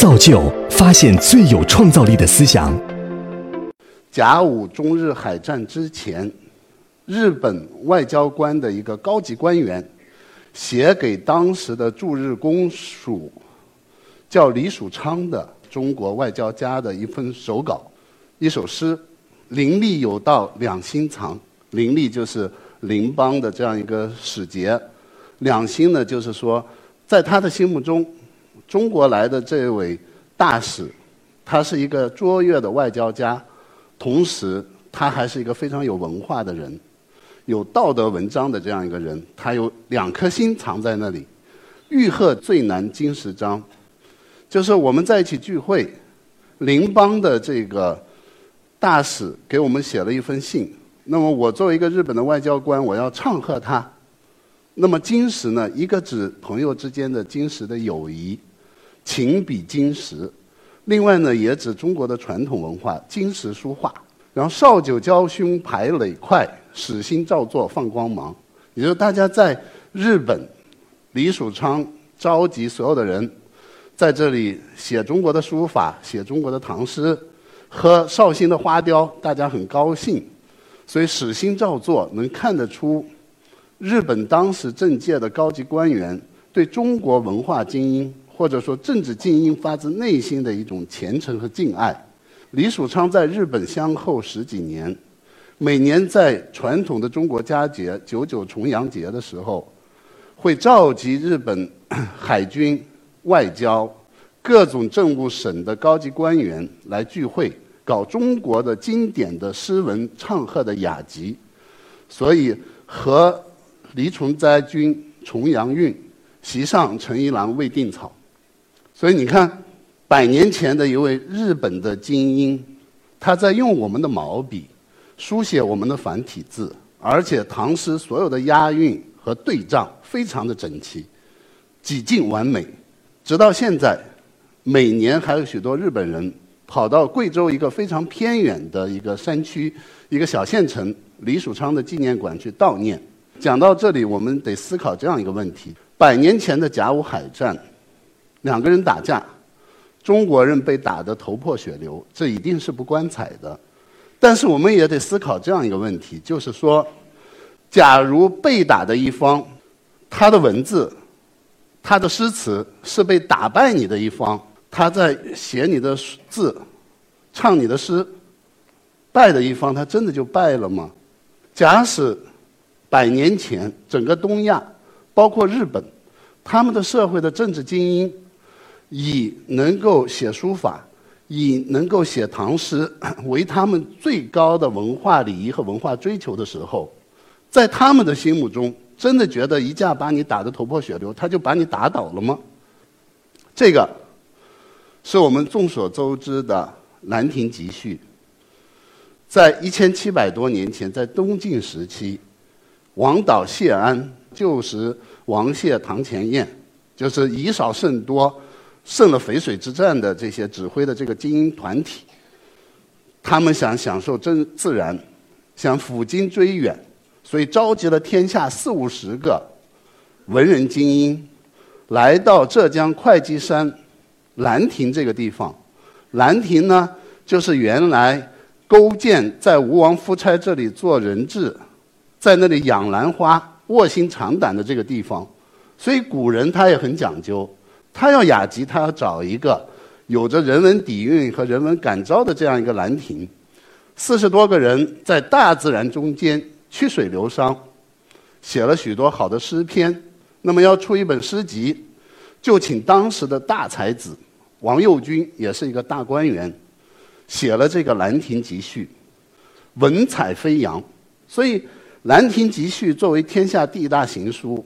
造就发现最有创造力的思想。甲午中日海战之前，日本外交官的一个高级官员写给当时的驻日公署叫李曙昌的中国外交家的一份手稿，一首诗：“林立有道两心藏。”林立就是邻邦的这样一个使节，两心呢就是说，在他的心目中，中国来的这位大使，他是一个卓越的外交家。同时，他还是一个非常有文化的人，有道德文章的这样一个人。他有两颗心藏在那里。欲壑最难金石章，就是我们在一起聚会，邻邦的这个大使给我们写了一封信。那么，我作为一个日本的外交官，我要唱和他。那么，金石呢？一个指朋友之间的金石的友谊，情比金石。另外呢，也指中国的传统文化，金石书画。然后少酒交胸排垒快，使心照作放光芒。也就是大家在日本，李曙昌召集所有的人，在这里写中国的书法，写中国的唐诗，喝绍兴的花雕，大家很高兴。所以使心照作，能看得出日本当时政界的高级官员对中国文化精英。或者说，政治精英发自内心的一种虔诚和敬爱。李曙昌在日本相后十几年，每年在传统的中国佳节九九重阳节的时候，会召集日本 海军、外交、各种政务省的高级官员来聚会，搞中国的经典的诗文唱和的雅集。所以，和李崇斋君重阳韵，席上陈一郎未定草。所以你看，百年前的一位日本的精英，他在用我们的毛笔书写我们的繁体字，而且唐诗所有的押韵和对仗非常的整齐，几近完美。直到现在，每年还有许多日本人跑到贵州一个非常偏远的一个山区、一个小县城李蜀昌的纪念馆去悼念。讲到这里，我们得思考这样一个问题：百年前的甲午海战。两个人打架，中国人被打得头破血流，这一定是不光彩的。但是我们也得思考这样一个问题，就是说，假如被打的一方，他的文字、他的诗词是被打败你的一方，他在写你的字、唱你的诗，败的一方，他真的就败了吗？假使百年前整个东亚，包括日本，他们的社会的政治精英。以能够写书法，以能够写唐诗 为他们最高的文化礼仪和文化追求的时候，在他们的心目中，真的觉得一架把你打得头破血流，他就把你打倒了吗？这个是我们众所周知的《兰亭集序》。在一千七百多年前，在东晋时期，王导谢安旧时王谢堂前燕，就是以少胜多。胜了淝水之战的这些指挥的这个精英团体，他们想享受真自然，想抚今追远，所以召集了天下四五十个文人精英，来到浙江会稽山兰亭这个地方。兰亭呢，就是原来勾践在吴王夫差这里做人质，在那里养兰花、卧薪尝胆的这个地方。所以古人他也很讲究。他要雅集，他要找一个有着人文底蕴和人文感召的这样一个兰亭。四十多个人在大自然中间曲水流觞，写了许多好的诗篇。那么要出一本诗集，就请当时的大才子王右军，也是一个大官员，写了这个《兰亭集序》，文采飞扬。所以，《兰亭集序》作为天下第一大行书，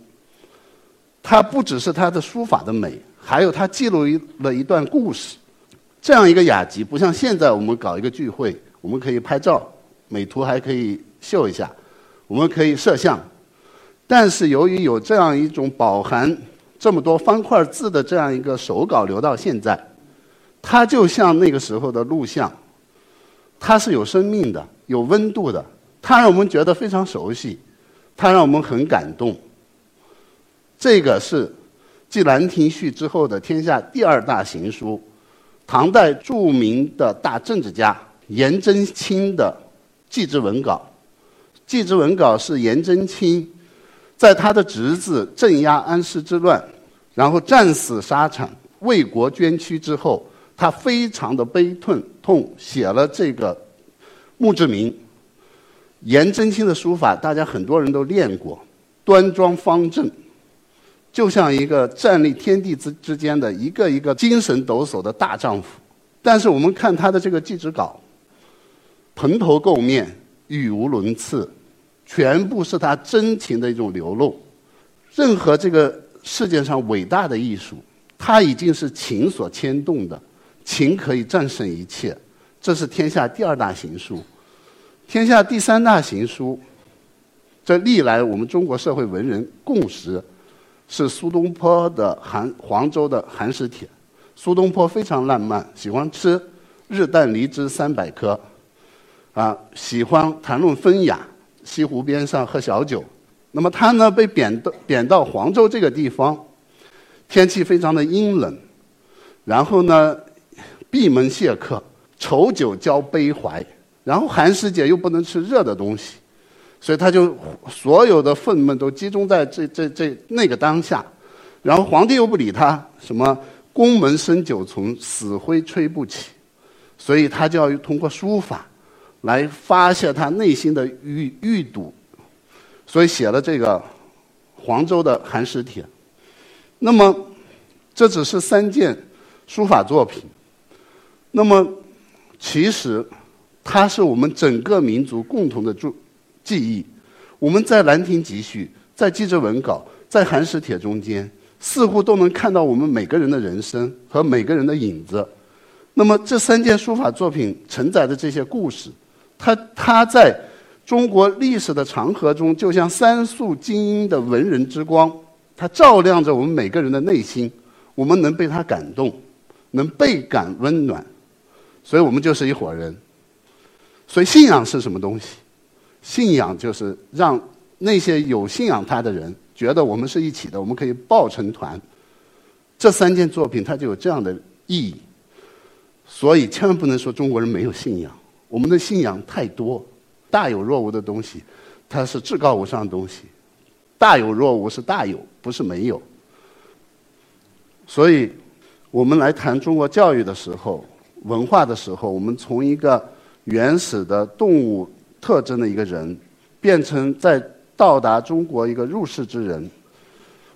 它不只是它的书法的美。还有，他记录了一段故事，这样一个雅集，不像现在我们搞一个聚会，我们可以拍照，美图还可以秀一下，我们可以摄像。但是由于有这样一种饱含这么多方块字的这样一个手稿留到现在，它就像那个时候的录像，它是有生命的、有温度的，它让我们觉得非常熟悉，它让我们很感动。这个是。继《兰亭序》之后的天下第二大行书，唐代著名的大政治家颜真卿的祭侄文稿。祭侄文稿是颜真卿在他的侄子镇压安史之乱，然后战死沙场、为国捐躯之后，他非常的悲痛，痛写了这个墓志铭。颜真卿的书法，大家很多人都练过，端庄方正，就像一个站立天地之之间的一个一个精神抖擞的大丈夫。但是我们看他的这个祭侄稿，蓬头垢面，语无伦次，全部是他真情的一种流露。任何这个世界上伟大的艺术，它已经是情所牵动的，情可以战胜一切。这是天下第二大行书。天下第三大行书，这历来我们中国社会文人共识，是苏东坡的寒黄州的《寒食帖》。苏东坡非常浪漫，喜欢吃日啖荔枝三百颗，啊，喜欢谈论风雅，西湖边上喝小酒。那么他呢，被贬到贬到黄州这个地方，天气非常的阴冷，然后呢，闭门谢客，愁酒浇悲怀。然后寒食节又不能吃热的东西，所以他就所有的愤懑都集中在这这这那个当下。然后皇帝又不理他，什么宫门深九重，死灰吹不起，所以他就要通过书法来发泄他内心的郁郁堵，所以写了这个黄州的寒食帖。那么这只是三件书法作品，那么其实。它是我们整个民族共同的注记忆。我们在《兰亭集序》、在《祭侄文稿》、在《寒食帖》中间，似乎都能看到我们每个人的人生和每个人的影子。那么，这三件书法作品承载的这些故事，它它在中国历史的长河中，就像三束精英的文人之光，它照亮着我们每个人的内心。我们能被它感动，能倍感温暖，所以我们就是一伙人。所以，信仰是什么东西？信仰就是让那些有信仰他的人觉得我们是一起的，我们可以抱成团。这三件作品它就有这样的意义。所以，千万不能说中国人没有信仰。我们的信仰太多，大有若无的东西，它是至高无上的东西。大有若无是大有，不是没有。所以，我们来谈中国教育的时候、文化的时候，我们从一个。原始的动物特征的一个人，变成在到达中国一个入世之人。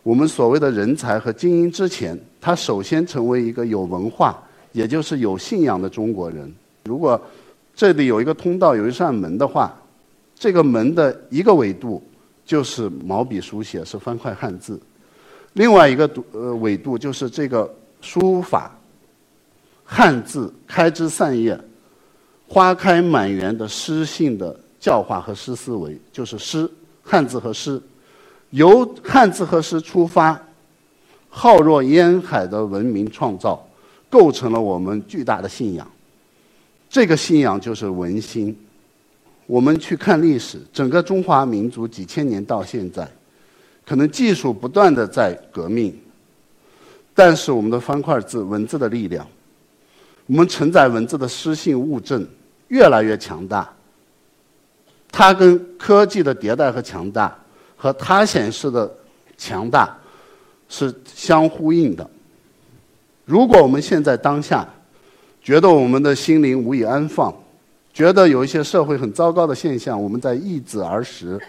我们所谓的人才和精英之前，他首先成为一个有文化，也就是有信仰的中国人。如果这里有一个通道，有一扇门的话，这个门的一个维度就是毛笔书写，是方块汉字；另外一个度呃维度就是这个书法汉字开枝散叶。花开满园的诗性的教化和诗思维，就是诗汉字和诗，由汉字和诗出发，浩若烟海的文明创造，构成了我们巨大的信仰。这个信仰就是文心。我们去看历史，整个中华民族几千年到现在，可能技术不断的在革命，但是我们的方块字文字的力量，我们承载文字的诗性物证。越来越强大，它跟科技的迭代和强大，和它显示的强大是相呼应的。如果我们现在当下觉得我们的心灵无以安放，觉得有一些社会很糟糕的现象，我们在易子而食，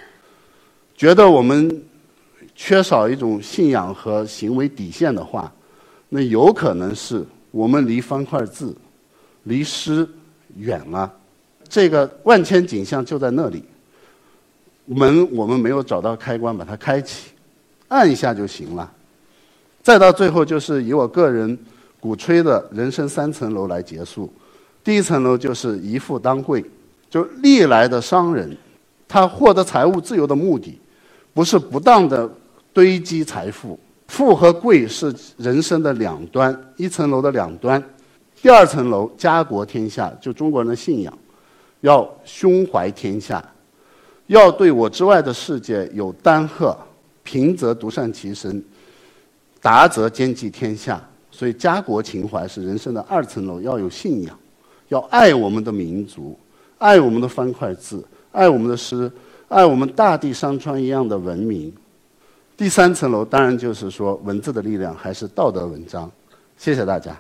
觉得我们缺少一种信仰和行为底线的话，那有可能是我们离方块字，离诗。远了，这个万千景象就在那里。门我们没有找到开关把它开启，按一下就行了。再到最后，就是以我个人鼓吹的人生三层楼来结束。第一层楼就是一富当贵，就历来的商人，他获得财务自由的目的，不是不当的堆积财富。富和贵是人生的两端，一层楼的两端。第二层楼，家国天下，就中国人的信仰，要胸怀天下，要对我之外的世界有丹鹤，平则独善其身，达则兼济天下。所以家国情怀是人生的二层楼，要有信仰，要爱我们的民族，爱我们的方块字，爱我们的诗，爱我们大地山川一样的文明。第三层楼当然就是说文字的力量，还是道德文章。谢谢大家。